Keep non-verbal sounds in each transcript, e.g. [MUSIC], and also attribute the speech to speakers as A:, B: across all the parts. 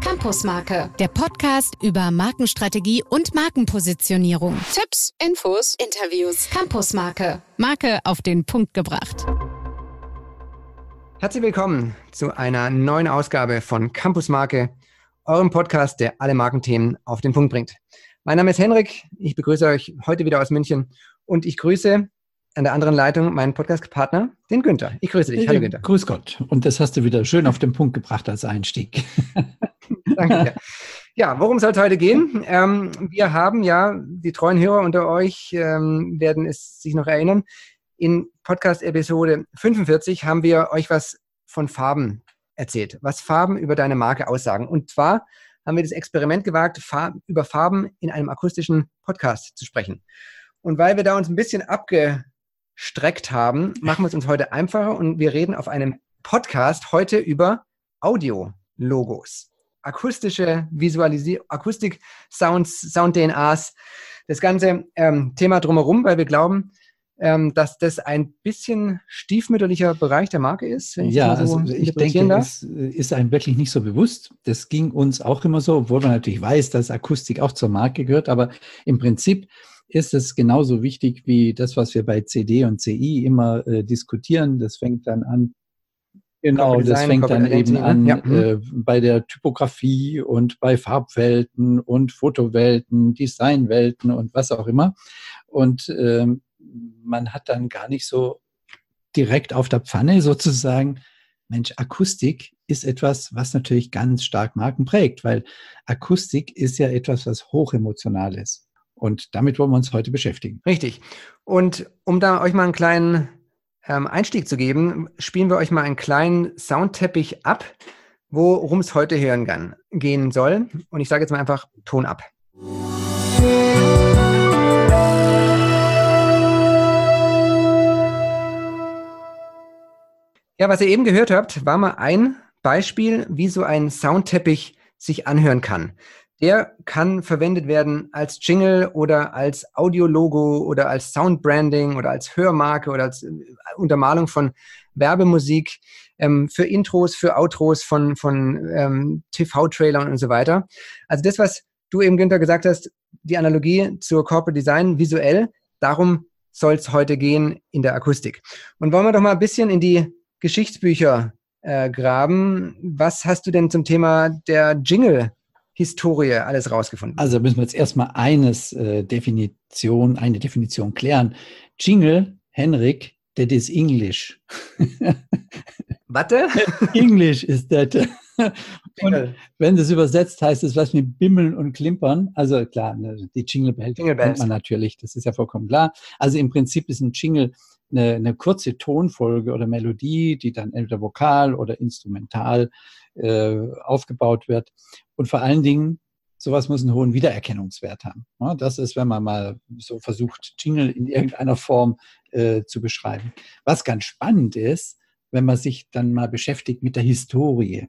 A: Campusmarke, der Podcast über Markenstrategie und Markenpositionierung. Tipps, Infos, Interviews. Campusmarke, Marke auf den Punkt gebracht.
B: Herzlich willkommen zu einer neuen Ausgabe von Campusmarke, eurem Podcast, der alle Markenthemen auf den Punkt bringt. Mein Name ist Henrik, ich begrüße euch heute wieder aus München und ich grüße an der anderen Leitung meinen Podcast-Partner, den Günther. Ich grüße dich.
C: Hallo Günther. Grüß Gott. Und das hast du wieder schön auf den Punkt gebracht als Einstieg. [LAUGHS]
B: Danke dir. Ja, worum soll es heute gehen? Ähm, wir haben ja, die treuen Hörer unter euch ähm, werden es sich noch erinnern, in Podcast-Episode 45 haben wir euch was von Farben erzählt, was Farben über deine Marke aussagen. Und zwar haben wir das Experiment gewagt, Farb, über Farben in einem akustischen Podcast zu sprechen. Und weil wir da uns ein bisschen abgestreckt haben, machen wir es uns heute einfacher und wir reden auf einem Podcast heute über Audio-Logos. Akustische Visualisierung, Akustik, Sounds, Sound-DNAs, das ganze ähm, Thema drumherum, weil wir glauben, ähm, dass das ein bisschen stiefmütterlicher Bereich der Marke ist.
C: Wenn ich ja, so also ich denke, darf. es äh, ist einem wirklich nicht so bewusst. Das ging uns auch immer so, obwohl man natürlich weiß, dass Akustik auch zur Marke gehört. Aber im Prinzip ist es genauso wichtig wie das, was wir bei CD und CI immer äh, diskutieren. Das fängt dann an. Genau, das fängt dann eben an ja. Mhm. äh, bei der Typografie und bei Farbwelten und Fotowelten, Designwelten und was auch immer. Und ähm, man hat dann gar nicht so direkt auf der Pfanne sozusagen, Mensch, Akustik ist etwas, was natürlich ganz stark Marken prägt, weil Akustik ist ja etwas, was hochemotional ist. Und damit wollen wir uns heute beschäftigen.
B: Richtig. Und um da euch mal einen kleinen ähm, Einstieg zu geben, spielen wir euch mal einen kleinen Soundteppich ab, worum es heute hören kann, gehen soll. Und ich sage jetzt mal einfach Ton ab. Ja, was ihr eben gehört habt, war mal ein Beispiel, wie so ein Soundteppich sich anhören kann. Der kann verwendet werden als Jingle oder als Audiologo oder als Soundbranding oder als Hörmarke oder als äh, Untermalung von Werbemusik ähm, für Intros, für Outros von, von ähm, TV-Trailern und so weiter. Also das, was du eben, Günther, gesagt hast, die Analogie zur Corporate Design visuell, darum soll es heute gehen in der Akustik. Und wollen wir doch mal ein bisschen in die Geschichtsbücher äh, graben. Was hast du denn zum Thema der Jingle-Historie alles rausgefunden?
C: Also müssen wir jetzt erstmal eines äh, Definition, eine Definition klären. Jingle, Henrik, that is English. [LAUGHS]
B: Warte? [LAUGHS]
C: English ist that. [LAUGHS] Und wenn das übersetzt heißt es was mit Bimmeln und Klimpern. Also klar, ne, die Jingle kennt man natürlich, das ist ja vollkommen klar. Also im Prinzip ist ein Jingle eine, eine kurze Tonfolge oder Melodie, die dann entweder vokal oder instrumental äh, aufgebaut wird. Und vor allen Dingen, sowas muss einen hohen Wiedererkennungswert haben. Ja, das ist, wenn man mal so versucht, Jingle in irgendeiner Form äh, zu beschreiben. Was ganz spannend ist, wenn man sich dann mal beschäftigt mit der Historie.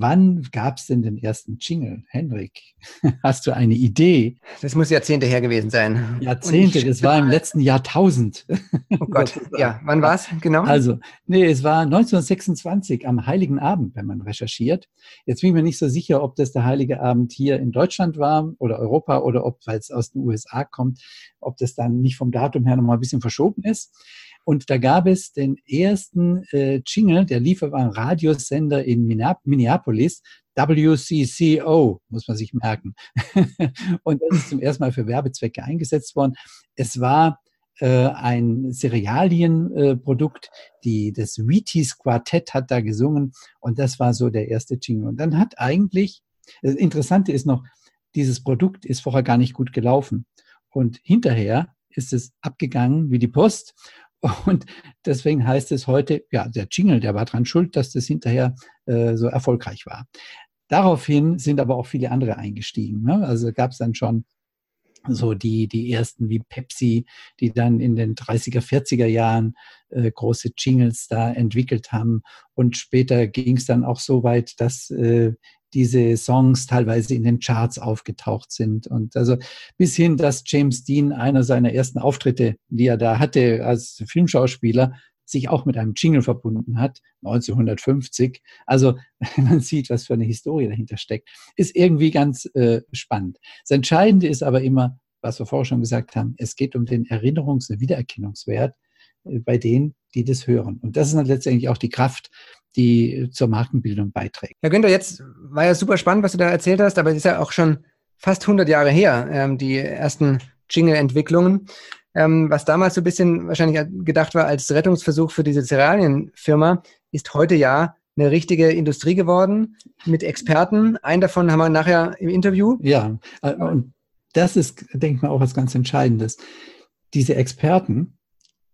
C: Wann gab es denn den ersten Jingle? Henrik, [LAUGHS] hast du eine Idee?
B: Das muss Jahrzehnte her gewesen sein.
C: Jahrzehnte, das war im letzten Jahrtausend. [LAUGHS]
B: Oh Gott, ja, wann war es genau?
C: Also, nee, es war 1926 am Heiligen Abend, wenn man recherchiert. Jetzt bin ich mir nicht so sicher, ob das der Heilige Abend hier in Deutschland war oder Europa oder ob, weil es aus den USA kommt, ob das dann nicht vom Datum her nochmal ein bisschen verschoben ist. Und da gab es den ersten äh, Jingle, der lief auf einem Radiosender in Minneapolis, WCCO, muss man sich merken. [LAUGHS] und das ist zum ersten Mal für Werbezwecke eingesetzt worden. Es war äh, ein Cerealienprodukt, äh, die das Wheaties Quartett hat da gesungen und das war so der erste Jingle. Und dann hat eigentlich, das Interessante ist noch, dieses Produkt ist vorher gar nicht gut gelaufen. Und hinterher ist es abgegangen wie die Post und deswegen heißt es heute, ja, der Jingle, der war dran schuld, dass das hinterher äh, so erfolgreich war. Daraufhin sind aber auch viele andere eingestiegen. Ne? Also gab es dann schon so die, die ersten wie Pepsi, die dann in den 30er, 40er Jahren äh, große Jingles da entwickelt haben. Und später ging es dann auch so weit, dass äh, diese Songs teilweise in den Charts aufgetaucht sind. Und also bis hin, dass James Dean einer seiner ersten Auftritte, die er da hatte als Filmschauspieler, sich auch mit einem Jingle verbunden hat, 1950. Also [LAUGHS] man sieht, was für eine Historie dahinter steckt. Ist irgendwie ganz äh, spannend. Das Entscheidende ist aber immer, was wir vorher schon gesagt haben, es geht um den Erinnerungs- und Wiedererkennungswert äh, bei denen, die das hören. Und das ist dann letztendlich auch die Kraft, die zur Markenbildung beiträgt.
B: Herr Günther, jetzt war ja super spannend, was du da erzählt hast, aber es ist ja auch schon fast 100 Jahre her, ähm, die ersten Jingle-Entwicklungen. Ähm, was damals so ein bisschen wahrscheinlich gedacht war als Rettungsversuch für diese Cerealienfirma, ist heute ja eine richtige Industrie geworden mit Experten. Einen davon haben wir nachher im Interview.
C: Ja, äh, und das ist, denke ich mal, auch was ganz Entscheidendes. Diese Experten,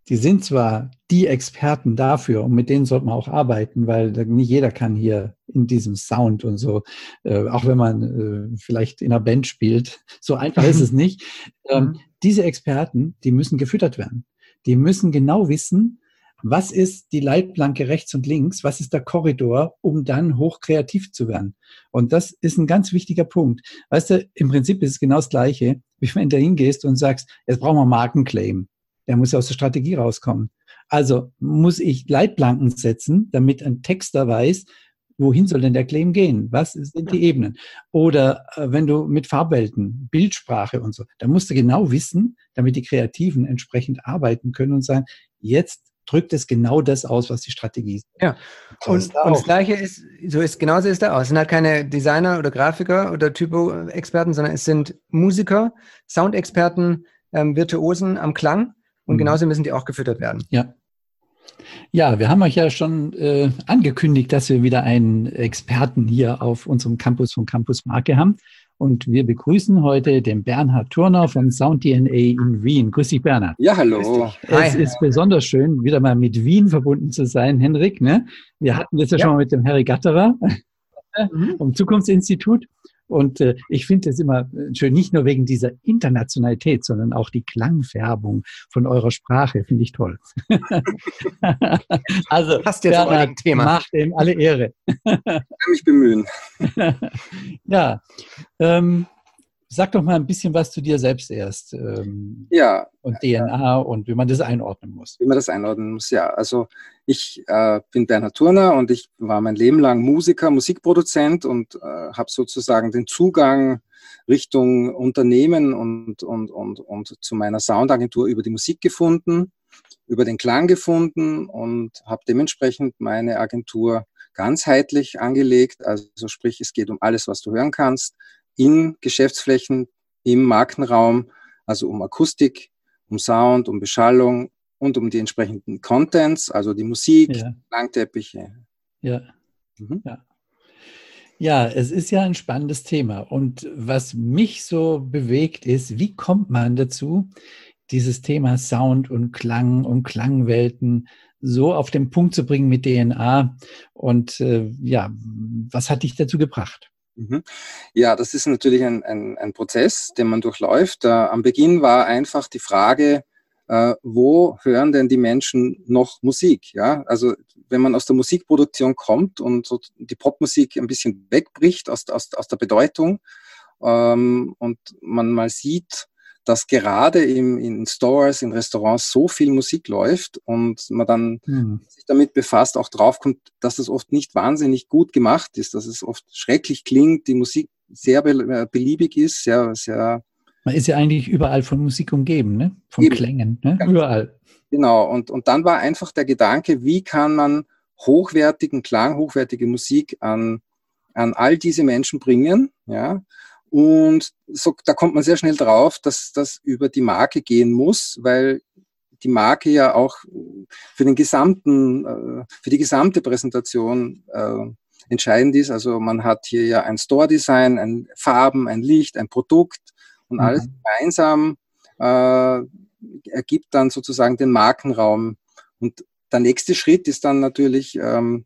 C: die sind zwar die Experten dafür und mit denen sollte man auch arbeiten, weil nicht jeder kann hier in diesem Sound und so, äh, auch wenn man äh, vielleicht in einer Band spielt, so einfach ist es [LAUGHS] nicht. Ähm, mhm. diese Experten, die müssen gefüttert werden. Die müssen genau wissen, was ist die Leitplanke rechts und links, was ist der Korridor, um dann hochkreativ zu werden. Und das ist ein ganz wichtiger Punkt. Weißt du, im Prinzip ist es genau das Gleiche, wie wenn du hingehst und sagst, jetzt brauchen wir Markenclaim der muss ja aus der Strategie rauskommen. Also muss ich Leitplanken setzen, damit ein Texter weiß, wohin soll denn der Claim gehen? Was sind die Ebenen? Oder äh, wenn du mit Farbwelten, Bildsprache und so, da musst du genau wissen, damit die Kreativen entsprechend arbeiten können und sagen, jetzt drückt es genau das aus, was die Strategie ist.
B: Ja. Und, und, das Gleiche ist, so ist, genauso ist da aus. Es sind halt keine Designer oder Grafiker oder Typo-Experten, sondern es sind Musiker, Soundexperten, ähm, Virtuosen am Klang und mhm. genauso müssen die auch gefüttert werden.
C: Ja. Ja, wir haben euch ja schon äh, angekündigt, dass wir wieder einen Experten hier auf unserem Campus von Campus Marke haben. Und wir begrüßen heute den Bernhard Turner von Sound DNA in Wien. Grüß dich, Bernhard.
D: Ja, hallo.
C: Es ist besonders schön, wieder mal mit Wien verbunden zu sein, Henrik. Ne? Wir hatten das ja, ja. schon mal mit dem Harry Gatterer mhm. [LAUGHS] vom Zukunftsinstitut. Und äh, ich finde es immer äh, schön, nicht nur wegen dieser Internationalität, sondern auch die Klangfärbung von eurer Sprache finde ich toll. [LAUGHS] also, Passt jetzt Bernhard, Thema. macht ihm alle Ehre.
D: ich kann mich bemühen. [LAUGHS]
C: ja, ähm, Sag doch mal ein bisschen was zu dir selbst erst.
D: Ähm, ja.
C: Und DNA und wie man das einordnen muss.
D: Wie man das einordnen muss, ja. Also ich äh, bin Bernhard Turner und ich war mein Leben lang Musiker, Musikproduzent und äh, habe sozusagen den Zugang Richtung Unternehmen und, und, und, und zu meiner Soundagentur über die Musik gefunden, über den Klang gefunden und habe dementsprechend meine Agentur ganzheitlich angelegt. Also sprich, es geht um alles, was du hören kannst in Geschäftsflächen, im Markenraum, also um Akustik, um Sound, um Beschallung und um die entsprechenden Contents, also die Musik, ja. Langteppiche.
C: Ja. Mhm. ja. Ja, es ist ja ein spannendes Thema. Und was mich so bewegt ist, wie kommt man dazu, dieses Thema Sound und Klang und Klangwelten so auf den Punkt zu bringen mit DNA? Und äh, ja, was hat dich dazu gebracht?
D: Mhm. Ja, das ist natürlich ein, ein, ein Prozess, den man durchläuft. Äh, am Beginn war einfach die Frage, äh, wo hören denn die Menschen noch Musik? Ja, also wenn man aus der Musikproduktion kommt und so die Popmusik ein bisschen wegbricht aus, aus, aus der Bedeutung ähm, und man mal sieht, dass gerade im, in Stores, in Restaurants so viel Musik läuft und man dann mhm. sich damit befasst, auch draufkommt, dass das oft nicht wahnsinnig gut gemacht ist, dass es oft schrecklich klingt, die Musik sehr äh, beliebig ist, sehr, sehr.
C: Man ist ja eigentlich überall von Musik umgeben, ne? Von Eben. Klängen, ne? Überall.
D: Genau. Und, und dann war einfach der Gedanke, wie kann man hochwertigen Klang, hochwertige Musik an, an all diese Menschen bringen, ja? Und so, da kommt man sehr schnell drauf, dass das über die Marke gehen muss, weil die Marke ja auch für den gesamten, äh, für die gesamte Präsentation äh, entscheidend ist. Also man hat hier ja ein Store-Design, ein Farben, ein Licht, ein Produkt und mhm. alles gemeinsam äh, ergibt dann sozusagen den Markenraum. Und der nächste Schritt ist dann natürlich ähm,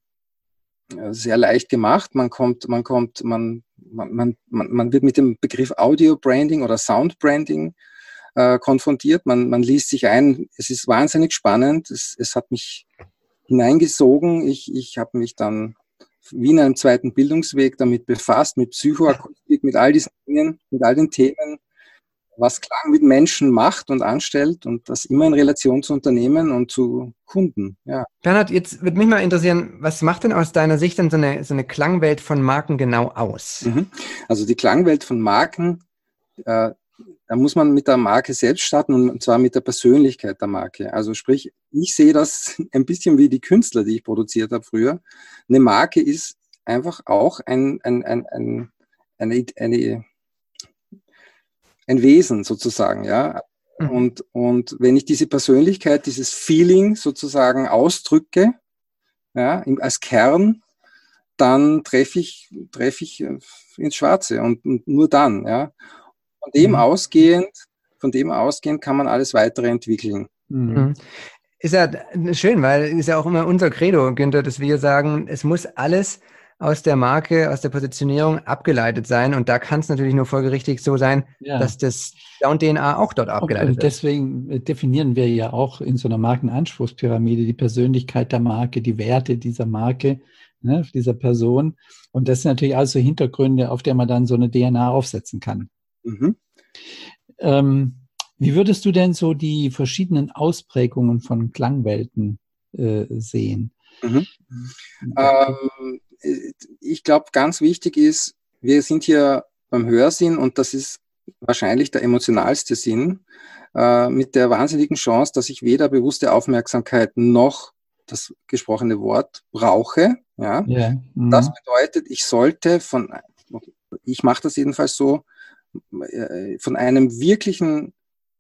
D: sehr leicht gemacht. Man kommt, man kommt, man man, man, man wird mit dem Begriff Audio Branding oder Sound Branding äh, konfrontiert. Man, man liest sich ein. Es ist wahnsinnig spannend. Es, es hat mich hineingesogen. Ich, ich habe mich dann wie in einem zweiten Bildungsweg damit befasst, mit Psychoakustik, mit all diesen Dingen, mit all den Themen. Was Klang mit Menschen macht und anstellt und das immer in Relation zu Unternehmen und zu Kunden. Ja.
B: Bernhard, jetzt würde mich mal interessieren, was macht denn aus deiner Sicht denn so eine, so eine Klangwelt von Marken genau aus?
D: Mhm. Also die Klangwelt von Marken, äh, da muss man mit der Marke selbst starten und zwar mit der Persönlichkeit der Marke. Also sprich, ich sehe das [LAUGHS] ein bisschen wie die Künstler, die ich produziert habe früher. Eine Marke ist einfach auch ein, ein, ein, ein eine, eine ein Wesen sozusagen, ja. Mhm. Und, und wenn ich diese Persönlichkeit, dieses Feeling sozusagen ausdrücke, ja, als Kern, dann treffe ich, treffe ich äh, ins Schwarze und, und nur dann, ja. Von dem mhm. ausgehend, von dem ausgehend kann man alles weitere entwickeln.
B: Mhm. mhm. Ist ja schön, weil ist ja auch immer unser Credo, Günther, dass wir sagen, es muss alles aus der Marke, aus der Positionierung abgeleitet sein. Und da kann es natürlich nur folgerichtig so sein, ja. dass das Down-DNA auch dort abgeleitet
C: wird. Und deswegen äh, definieren wir ja auch in so einer Markenanspruchspyramide die Persönlichkeit der Marke, die Werte dieser Marke, ne, dieser Person. Und das sind natürlich also Hintergründe, auf der man dann so eine DNA aufsetzen kann. Mhm. Ähm, wie würdest du denn so die verschiedenen Ausprägungen von Klangwelten äh, sehen? Mhm.
D: Ähm, ich glaube, ganz wichtig ist, wir sind hier beim Hörsinn und das ist wahrscheinlich der emotionalste Sinn, äh, mit der wahnsinnigen Chance, dass ich weder bewusste Aufmerksamkeit noch das gesprochene Wort brauche. Ja? Yeah. Mhm. Das bedeutet, ich sollte von, ich mache das jedenfalls so, äh, von einem wirklichen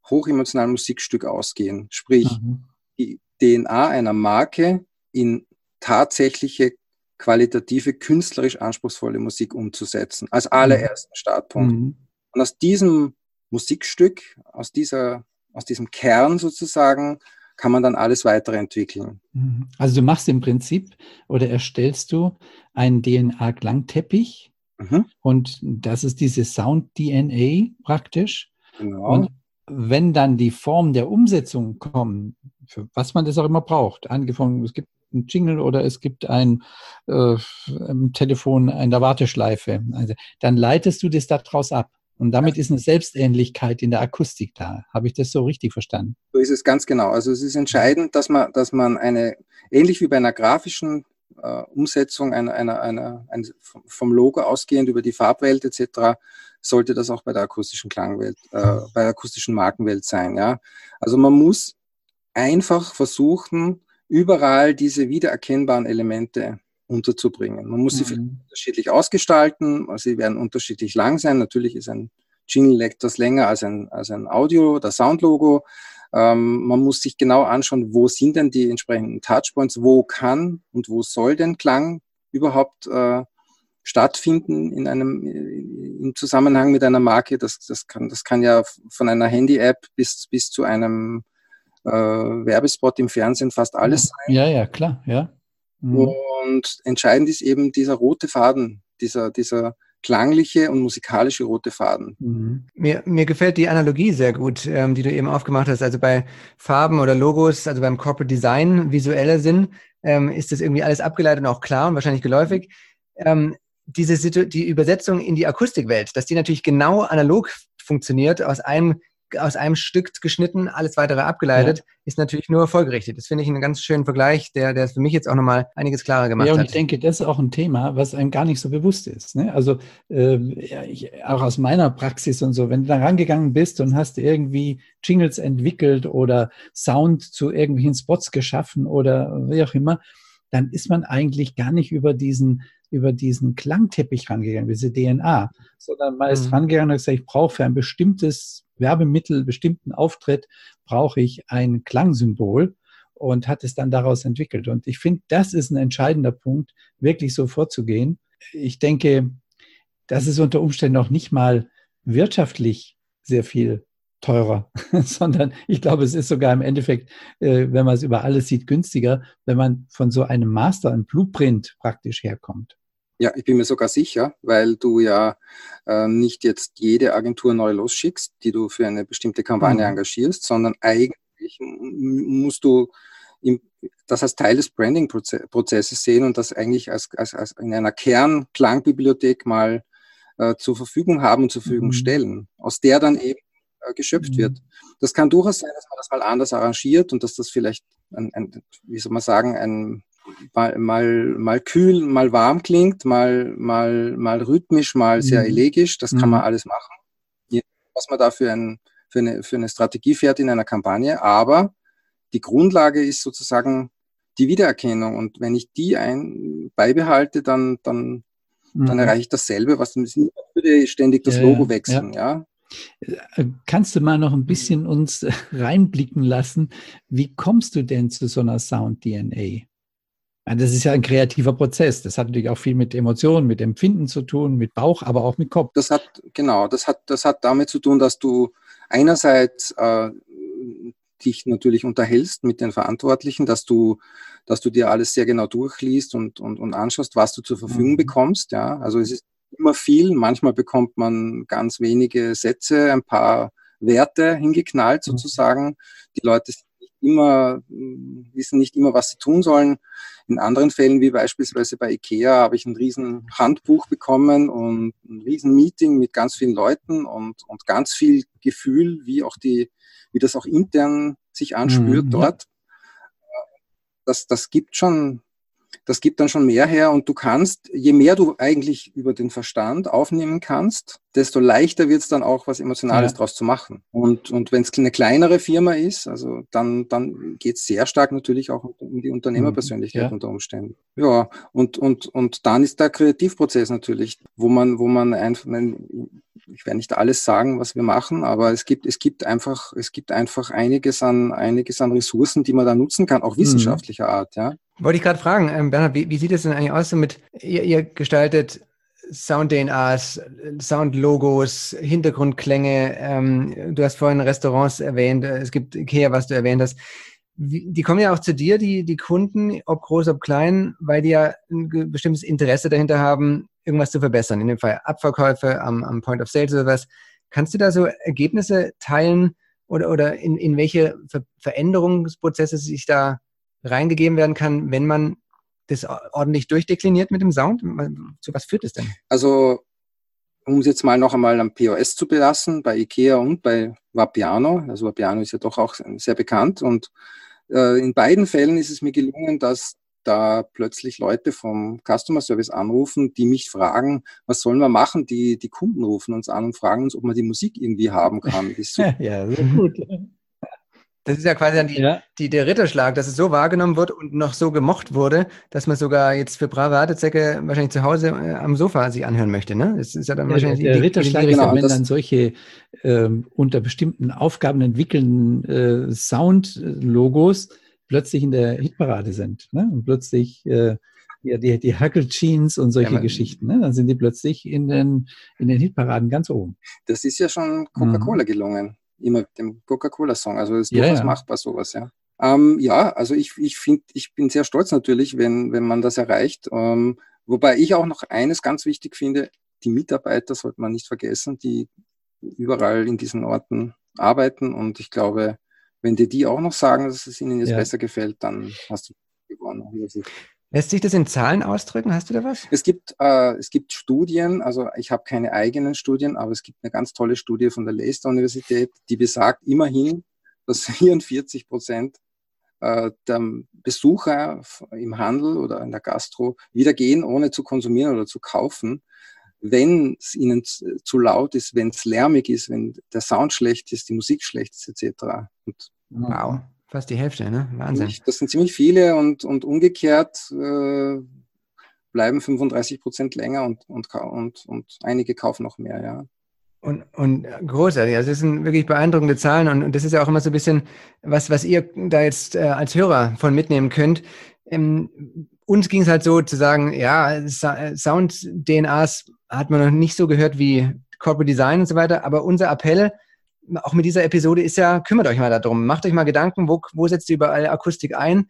D: hochemotionalen Musikstück ausgehen. Sprich, mhm. die DNA einer Marke in tatsächliche qualitative, künstlerisch anspruchsvolle Musik umzusetzen, als allerersten Startpunkt. Mhm. Und aus diesem Musikstück, aus dieser, aus diesem Kern sozusagen, kann man dann alles weitere entwickeln.
C: Mhm. Also du machst im Prinzip oder erstellst du einen DNA-Klangteppich mhm. und das ist diese Sound-DNA praktisch. Genau. Und wenn dann die Form der Umsetzung kommt, für was man das auch immer braucht, angefangen, es gibt ein Jingle oder es gibt ein äh, Telefon in der Warteschleife. Also, dann leitest du das daraus ab. Und damit ist eine Selbstähnlichkeit in der Akustik da. Habe ich das so richtig verstanden?
D: So ist es ganz genau. Also es ist entscheidend, dass man, dass man eine, ähnlich wie bei einer grafischen äh, Umsetzung einer, einer, einer, ein, vom Logo ausgehend über die Farbwelt etc., sollte das auch bei der akustischen Klangwelt, äh, bei der akustischen Markenwelt sein. Ja? Also man muss einfach versuchen, überall diese wiedererkennbaren Elemente unterzubringen. Man muss sie mhm. unterschiedlich ausgestalten, sie werden unterschiedlich lang sein. Natürlich ist ein Jingle etwas länger als ein, als ein Audio- oder Soundlogo. Ähm, man muss sich genau anschauen, wo sind denn die entsprechenden Touchpoints, wo kann und wo soll denn Klang überhaupt äh, stattfinden in einem im Zusammenhang mit einer Marke. Das, das, kann, das kann ja von einer Handy-App bis, bis zu einem äh, Werbespot im Fernsehen fast alles
C: sein. Ja, ja, klar, ja.
D: Mhm. Und entscheidend ist eben dieser rote Faden, dieser, dieser klangliche und musikalische rote Faden.
B: Mhm. Mir, mir gefällt die Analogie sehr gut, ähm, die du eben aufgemacht hast. Also bei Farben oder Logos, also beim Corporate Design, visueller Sinn, ähm, ist das irgendwie alles abgeleitet und auch klar und wahrscheinlich geläufig. Ähm, diese die Übersetzung in die Akustikwelt, dass die natürlich genau analog funktioniert, aus einem aus einem Stück geschnitten, alles weitere abgeleitet, ja. ist natürlich nur folgerichtet. Das finde ich einen ganz schönen Vergleich, der, der für mich jetzt auch nochmal einiges klarer gemacht hat.
C: Ja, und
B: hat.
C: ich denke, das ist auch ein Thema, was einem gar nicht so bewusst ist. Ne? Also äh, ich, auch aus meiner Praxis und so, wenn du da rangegangen bist und hast irgendwie Jingles entwickelt oder Sound zu irgendwelchen Spots geschaffen oder wie auch immer, dann ist man eigentlich gar nicht über diesen über diesen Klangteppich rangegangen, diese DNA, sondern man ist mhm. rangegangen und gesagt, ich brauche für ein bestimmtes Werbemittel, bestimmten Auftritt, brauche ich ein Klangsymbol und hat es dann daraus entwickelt. Und ich finde, das ist ein entscheidender Punkt, wirklich so vorzugehen. Ich denke, das ist unter Umständen noch nicht mal wirtschaftlich sehr viel teurer, [LAUGHS] sondern ich glaube, es ist sogar im Endeffekt, äh, wenn man es über alles sieht, günstiger, wenn man von so einem Master, einem Blueprint praktisch herkommt.
D: Ja, ich bin mir sogar sicher, weil du ja äh, nicht jetzt jede Agentur neu losschickst, die du für eine bestimmte Kampagne mhm. engagierst, sondern eigentlich musst du im, das als Teil des Branding-Prozesses sehen und das eigentlich als, als, als in einer Kernklangbibliothek mal äh, zur Verfügung haben und zur Verfügung mhm. stellen, aus der dann eben geschöpft mhm. wird. Das kann durchaus sein, dass man das mal anders arrangiert und dass das vielleicht, ein, ein, wie soll man sagen, ein mal, mal, mal kühl, mal warm klingt, mal, mal, mal rhythmisch, mal sehr mhm. elegisch. Das kann man mhm. alles machen. Was man da für, ein, für, eine, für eine Strategie fährt in einer Kampagne. Aber die Grundlage ist sozusagen die Wiedererkennung. Und wenn ich die ein, beibehalte, dann, dann, mhm. dann erreiche ich dasselbe, was würde ständig das Logo wechseln, ja.
C: Äh, kannst du mal noch ein bisschen uns [LAUGHS] reinblicken lassen? Wie kommst du denn zu so einer Sound-DNA? Das ist ja ein kreativer Prozess. Das hat natürlich auch viel mit Emotionen, mit Empfinden zu tun, mit Bauch, aber auch mit Kopf.
D: Das hat, genau, das hat, das hat damit zu tun, dass du einerseits äh, dich natürlich unterhältst mit den Verantwortlichen, dass du, dass du dir alles sehr genau durchliest und, und, und anschaust, was du zur Verfügung mhm. bekommst. Ja, also es ist immer viel. Manchmal bekommt man ganz wenige Sätze, ein paar Werte hingeknallt mhm. sozusagen. Die Leute nicht immer, wissen nicht immer, was sie tun sollen. In anderen Fällen, wie beispielsweise bei IKEA, habe ich ein riesen Handbuch bekommen und ein riesen Meeting mit ganz vielen Leuten und, und ganz viel Gefühl, wie auch die, wie das auch intern sich anspürt mhm, dort. Das, das gibt schon das gibt dann schon mehr her und du kannst, je mehr du eigentlich über den Verstand aufnehmen kannst, desto leichter wird es dann auch, was Emotionales ja. draus zu machen. Und, und wenn es eine kleinere Firma ist, also dann, dann geht es sehr stark natürlich auch um die Unternehmerpersönlichkeit ja. unter Umständen. Ja, und, und, und dann ist der Kreativprozess natürlich, wo man, wo man einfach, ich werde nicht alles sagen, was wir machen, aber es gibt, es gibt einfach, es gibt einfach einiges an, einiges an Ressourcen, die man da nutzen kann, auch mhm. wissenschaftlicher mhm. Art, ja.
B: Wollte ich gerade fragen, ähm, Bernhard, wie, wie, sieht es denn eigentlich aus mit, ihr, ihr gestaltet Sound-DNAs, Sound-Logos, Hintergrundklänge, ähm, du hast vorhin Restaurants erwähnt, äh, es gibt Ikea, was du erwähnt hast. Die kommen ja auch zu dir, die, die Kunden, ob groß, ob klein, weil die ja ein bestimmtes Interesse dahinter haben, irgendwas zu verbessern. In dem Fall Abverkäufe am, am Point of Sale was. Kannst du da so Ergebnisse teilen oder, oder in, in welche Ver Veränderungsprozesse sich da reingegeben werden kann, wenn man das ordentlich durchdekliniert mit dem Sound? Zu was führt es denn?
D: Also, um es jetzt mal noch einmal am POS zu belassen, bei IKEA und bei Vapiano, also Vapiano ist ja doch auch sehr bekannt und äh, in beiden Fällen ist es mir gelungen, dass da plötzlich Leute vom Customer Service anrufen, die mich fragen, was sollen wir machen? Die, die Kunden rufen uns an und fragen uns, ob man die Musik irgendwie haben kann. [LAUGHS]
B: ja, sehr gut. Das ist ja quasi dann die, ja. die, der Ritterschlag, dass es so wahrgenommen wird und noch so gemocht wurde, dass man sogar jetzt für brave Wartezecke wahrscheinlich zu Hause äh, am Sofa sich anhören möchte. Ne?
C: Das ist ja dann wahrscheinlich der, der die, Ritterschlag die, die genau, wenn dann solche ähm, unter bestimmten Aufgaben entwickelnden äh, Sound-Logos plötzlich in der Hitparade sind. Ne? Und plötzlich äh, ja, die, die Huckle Jeans und solche ja, Geschichten, ne? dann sind die plötzlich in den, in den Hitparaden ganz oben.
D: Das ist ja schon Coca-Cola mhm. gelungen immer mit dem Coca-Cola-Song. Also ist durchaus ja, ja. machbar sowas, ja. Ähm, ja, also ich, ich finde, ich bin sehr stolz natürlich, wenn, wenn man das erreicht. Ähm, wobei ich auch noch eines ganz wichtig finde, die Mitarbeiter sollte man nicht vergessen, die überall in diesen Orten arbeiten. Und ich glaube, wenn dir die auch noch sagen, dass es ihnen jetzt ja. besser gefällt, dann hast du gewonnen.
B: Lässt sich das in Zahlen ausdrücken? Hast du da was?
D: Es gibt, äh, es gibt Studien, also ich habe keine eigenen Studien, aber es gibt eine ganz tolle Studie von der Leicester Universität, die besagt immerhin, dass [LAUGHS] 44 Prozent äh, der Besucher im Handel oder in der Gastro wieder gehen, ohne zu konsumieren oder zu kaufen, wenn es ihnen zu laut ist, wenn es lärmig ist, wenn der Sound schlecht ist, die Musik schlecht ist, etc. Und
B: wow. Fast die Hälfte, ne? Wahnsinn.
D: Das sind ziemlich viele und, und umgekehrt äh, bleiben 35 Prozent länger und, und, und, und einige kaufen noch mehr, ja.
B: Und, und großartig, also das sind wirklich beeindruckende Zahlen und, und das ist ja auch immer so ein bisschen was, was ihr da jetzt äh, als Hörer von mitnehmen könnt. Ähm, uns ging es halt so zu sagen, ja, Sound-DNAs hat man noch nicht so gehört wie Corporate Design und so weiter, aber unser Appell auch mit dieser Episode ist ja, kümmert euch mal darum. Macht euch mal Gedanken, wo, wo setzt ihr überall Akustik ein?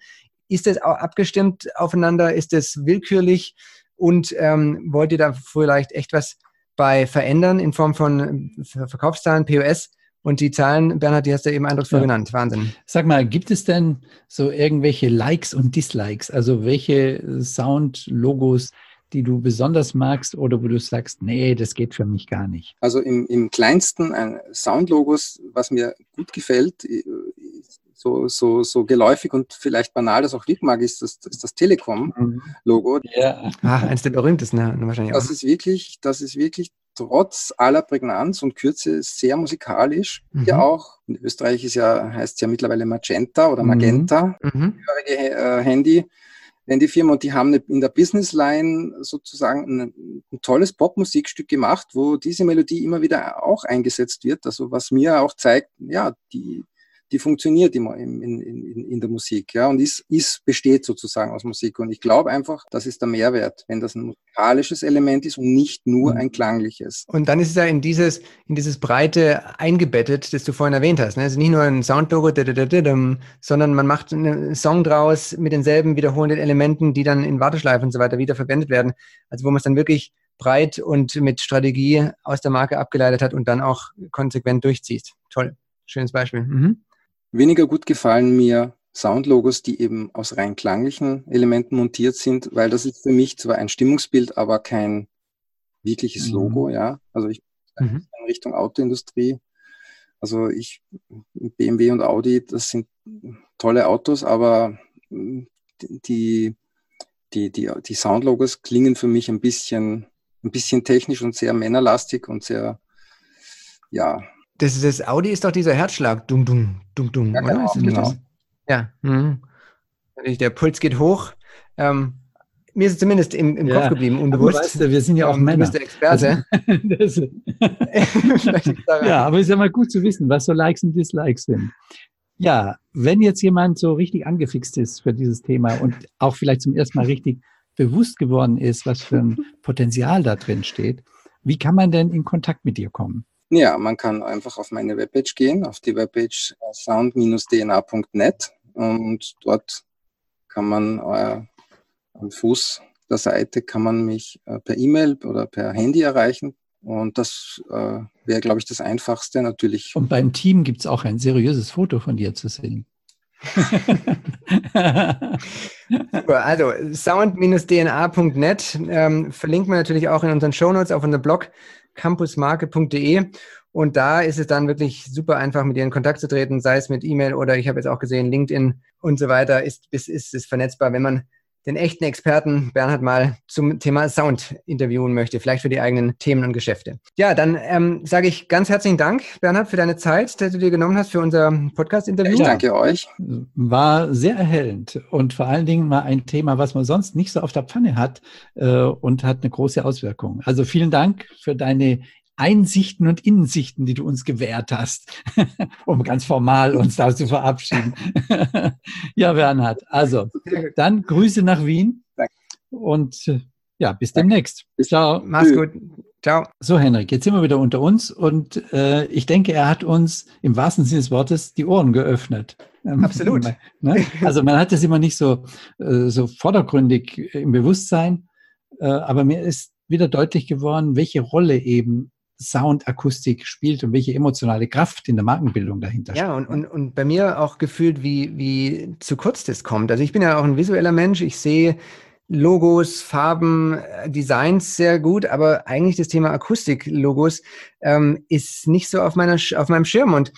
B: Ist es abgestimmt aufeinander? Ist es willkürlich? Und ähm, wollt ihr da vielleicht echt was bei verändern in Form von Verkaufszahlen, POS? Und die Zahlen, Bernhard, die hast du eben eindrucksvoll ja. genannt. Wahnsinn.
C: Sag mal, gibt es denn so irgendwelche Likes und Dislikes? Also welche Sound-Logos die du besonders magst oder wo du sagst, nee, das geht für mich gar nicht?
D: Also im, im kleinsten ein Soundlogos, was mir gut gefällt, äh, so, so, so geläufig und vielleicht banal das auch lieb mag, ist das, das, das Telekom-Logo.
B: Ja. Ah, eines der berühmtesten, ja,
D: wahrscheinlich auch. Das ist wirklich, das ist wirklich trotz aller Prägnanz und Kürze sehr musikalisch. Mhm. Ja auch, in Österreich ist ja, heißt ja mittlerweile Magenta oder mhm. Magenta, mhm. äh, Handy. Handyfirma und die haben in der Businessline sozusagen ein, ein tolles Popmusikstück gemacht, wo diese Melodie immer wieder auch eingesetzt wird. Also was mir auch zeigt, ja, die, die funktioniert immer in, in, in, in der Musik, ja, und ist, ist, besteht sozusagen aus Musik. Und ich glaube einfach, das ist der Mehrwert, wenn das ein musikalisches Element ist und nicht nur mhm. ein klangliches.
B: Und dann ist es ja in dieses, in dieses Breite eingebettet, das du vorhin erwähnt hast. Ne? Also nicht nur ein Soundlogo, sondern man macht einen Song draus mit denselben wiederholenden Elementen, die dann in Warteschleifen und so weiter wieder verwendet werden. Also wo man es dann wirklich breit und mit Strategie aus der Marke abgeleitet hat und dann auch konsequent durchzieht. Toll. Schönes Beispiel. Mhm.
D: Weniger gut gefallen mir Soundlogos, die eben aus rein klanglichen Elementen montiert sind, weil das ist für mich zwar ein Stimmungsbild, aber kein wirkliches mhm. Logo, ja. Also ich mhm. in Richtung Autoindustrie. Also ich, BMW und Audi, das sind tolle Autos, aber die, die, die, die Soundlogos klingen für mich ein bisschen, ein bisschen technisch und sehr männerlastig und sehr, ja,
B: das, das Audi ist doch dieser Herzschlag. Dung, dung, dung, dung. Ja, genau, genau. ja. Mhm. Der Puls geht hoch. Ähm, mir ist es zumindest im, im ja, Kopf geblieben, unbewusst.
C: Weißt du, wir sind ja auch ähm, Männer. Du bist der
B: Experte.
C: Also, [LAUGHS] [LAUGHS] ja, aber es ist ja mal gut zu wissen, was so Likes und Dislikes sind. Ja, wenn jetzt jemand so richtig angefixt ist für dieses Thema und auch vielleicht zum ersten Mal richtig bewusst geworden ist, was für ein Potenzial da drin steht, wie kann man denn in Kontakt mit dir kommen?
D: Ja, man kann einfach auf meine Webpage gehen, auf die Webpage äh, sound-dna.net und dort kann man äh, am Fuß der Seite kann man mich äh, per E-Mail oder per Handy erreichen. Und das äh, wäre, glaube ich, das Einfachste natürlich.
C: Und beim Team gibt es auch ein seriöses Foto von dir zu sehen. [LAUGHS]
B: Also sound-dna.net ähm, verlinken wir natürlich auch in unseren Shownotes auf unserem Blog campusmarke.de. Und da ist es dann wirklich super einfach, mit ihr in Kontakt zu treten, sei es mit E-Mail oder ich habe jetzt auch gesehen, LinkedIn und so weiter ist, ist, ist, ist vernetzbar, wenn man den echten Experten Bernhard mal zum Thema Sound interviewen möchte, vielleicht für die eigenen Themen und Geschäfte. Ja, dann ähm, sage ich ganz herzlichen Dank, Bernhard, für deine Zeit, die du dir genommen hast für unser Podcast-Interview. Ich
D: danke euch.
C: War sehr erhellend und vor allen Dingen mal ein Thema, was man sonst nicht so auf der Pfanne hat äh, und hat eine große Auswirkung. Also vielen Dank für deine Einsichten und Innensichten, die du uns gewährt hast, [LAUGHS] um ganz formal uns da zu verabschieden. [LAUGHS] ja, Bernhard, also dann Grüße nach Wien Danke. und äh, ja, bis demnächst.
B: Ciao. Mach's gut.
C: Ciao. So, Henrik, jetzt sind wir wieder unter uns und äh, ich denke, er hat uns im wahrsten Sinne des Wortes die Ohren geöffnet.
B: Ähm, Absolut. [LAUGHS]
C: ne? Also man hat das immer nicht so, äh, so vordergründig im Bewusstsein, äh, aber mir ist wieder deutlich geworden, welche Rolle eben Soundakustik spielt und welche emotionale Kraft in der Markenbildung dahinter
B: steht. Ja, und, und, und bei mir auch gefühlt, wie, wie zu kurz das kommt. Also ich bin ja auch ein visueller Mensch. Ich sehe Logos, Farben, äh, Designs sehr gut, aber eigentlich das Thema Akustik-Logos ähm, ist nicht so auf, meiner, auf meinem Schirm. Und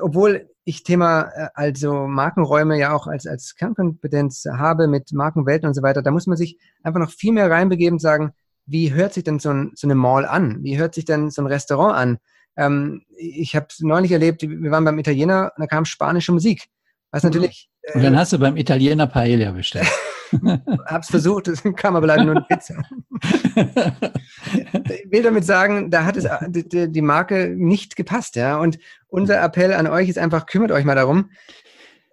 B: obwohl ich Thema, äh, also Markenräume ja auch als, als Kernkompetenz habe mit Markenwelten und so weiter, da muss man sich einfach noch viel mehr reinbegeben und sagen, wie hört sich denn so, ein, so eine Mall an? Wie hört sich denn so ein Restaurant an? Ähm, ich habe es neulich erlebt, wir waren beim Italiener und da kam spanische Musik. Was mhm. natürlich.
C: Äh, und dann hast du beim Italiener Paella bestellt. [LAUGHS]
B: hab's versucht, es kam aber leider nur eine Pizza. ich will damit sagen, da hat es die, die Marke nicht gepasst, ja. Und unser Appell an euch ist einfach, kümmert euch mal darum,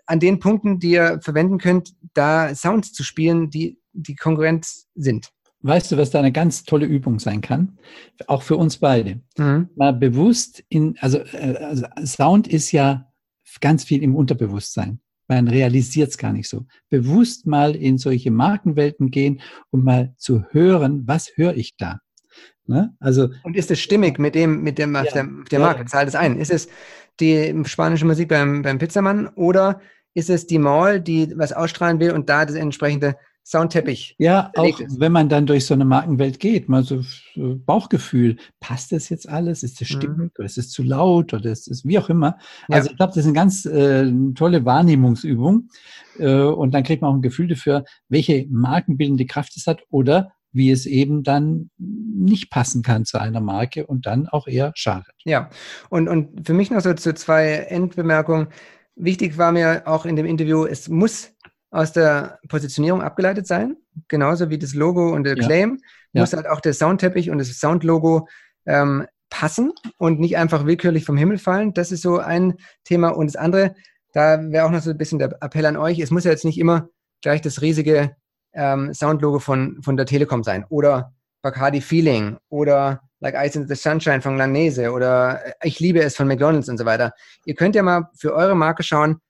B: an den Punkten, die ihr verwenden könnt, da Sounds zu spielen, die die Konkurrenz sind.
C: Weißt du, was da eine ganz tolle Übung sein kann? Auch für uns beide. Mhm. Mal bewusst in, also, äh, also Sound ist ja ganz viel im Unterbewusstsein. Man realisiert es gar nicht so. Bewusst mal in solche Markenwelten gehen und mal zu hören, was höre ich da?
B: Ne? Also, und ist es stimmig mit dem, mit dem, ja, der, der Marke? Ja. Zahlt es ein? Ist es die spanische Musik beim, beim Pizzamann oder ist es die Mall, die was ausstrahlen will und da das entsprechende Soundteppich.
C: Ja, auch ist. wenn man dann durch so eine Markenwelt geht, mal so Bauchgefühl, passt das jetzt alles? Ist das mhm. stimmig mhm. oder ist es zu laut oder ist es wie auch immer? Ja. Also ich glaube, das ist eine ganz äh, tolle Wahrnehmungsübung äh, und dann kriegt man auch ein Gefühl dafür, welche markenbildende Kraft es hat oder wie es eben dann nicht passen kann zu einer Marke und dann auch eher schadet.
B: Ja, und, und für mich noch so zu zwei Endbemerkungen. Wichtig war mir auch in dem Interview, es muss aus der Positionierung abgeleitet sein, genauso wie das Logo und der ja. Claim, ja. muss halt auch der Soundteppich und das Soundlogo ähm, passen und nicht einfach willkürlich vom Himmel fallen. Das ist so ein Thema. Und das andere, da wäre auch noch so ein bisschen der Appell an euch, es muss ja jetzt nicht immer gleich das riesige ähm, Soundlogo von, von der Telekom sein oder Bacardi Feeling oder Like Ice in the Sunshine von Lanese oder Ich liebe es von McDonalds und so weiter. Ihr könnt ja mal für eure Marke schauen,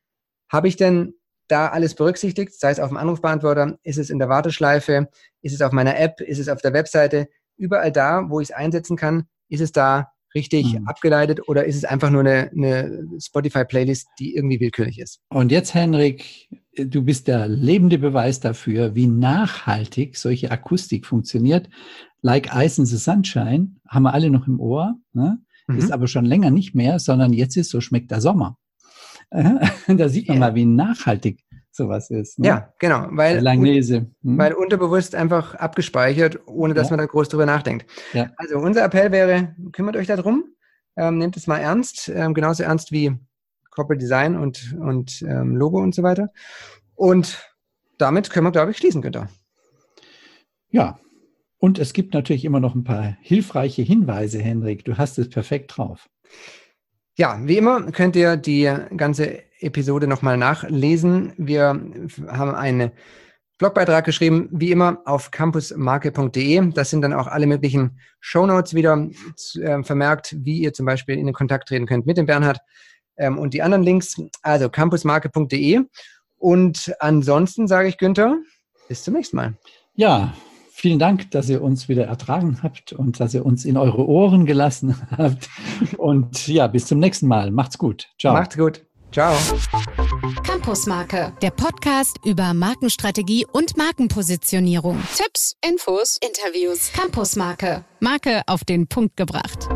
B: habe ich denn da alles berücksichtigt, sei es auf dem Anrufbeantworter, ist es in der Warteschleife, ist es auf meiner App, ist es auf der Webseite, überall da, wo ich es einsetzen kann, ist es da richtig mhm. abgeleitet oder ist es einfach nur eine, eine Spotify-Playlist, die irgendwie willkürlich ist?
C: Und jetzt, Henrik, du bist der lebende Beweis dafür, wie nachhaltig solche Akustik funktioniert. Like Ice in the Sunshine haben wir alle noch im Ohr, ne? mhm. ist aber schon länger nicht mehr, sondern jetzt ist so schmeckt der Sommer. [LAUGHS] da sieht man ja. mal, wie nachhaltig sowas ist.
B: Ne? Ja, genau. Weil,
C: Langnese.
B: Hm? weil unterbewusst einfach abgespeichert, ohne dass ja. man da groß drüber nachdenkt. Ja. Also unser Appell wäre, kümmert euch darum, ähm, nehmt es mal ernst, ähm, genauso ernst wie Corporate Design und, und ähm, Logo und so weiter. Und damit können wir, glaube ich, schließen, Günther.
C: Ja, und es gibt natürlich immer noch ein paar hilfreiche Hinweise, Henrik. Du hast es perfekt drauf.
B: Ja, wie immer könnt ihr die ganze Episode nochmal nachlesen. Wir haben einen Blogbeitrag geschrieben, wie immer auf campusmarke.de. Das sind dann auch alle möglichen Shownotes wieder äh, vermerkt, wie ihr zum Beispiel in den Kontakt treten könnt mit dem Bernhard ähm, und die anderen Links. Also campusmarke.de. Und ansonsten sage ich Günther, bis zum nächsten Mal.
C: Ja, Vielen Dank, dass ihr uns wieder ertragen habt und dass ihr uns in eure Ohren gelassen [LAUGHS] habt. Und ja, bis zum nächsten Mal. Macht's gut.
B: Ciao. Macht's gut. Ciao.
A: Campusmarke, der Podcast über Markenstrategie und Markenpositionierung. Tipps, Infos, Interviews. Campusmarke, Marke auf den Punkt gebracht.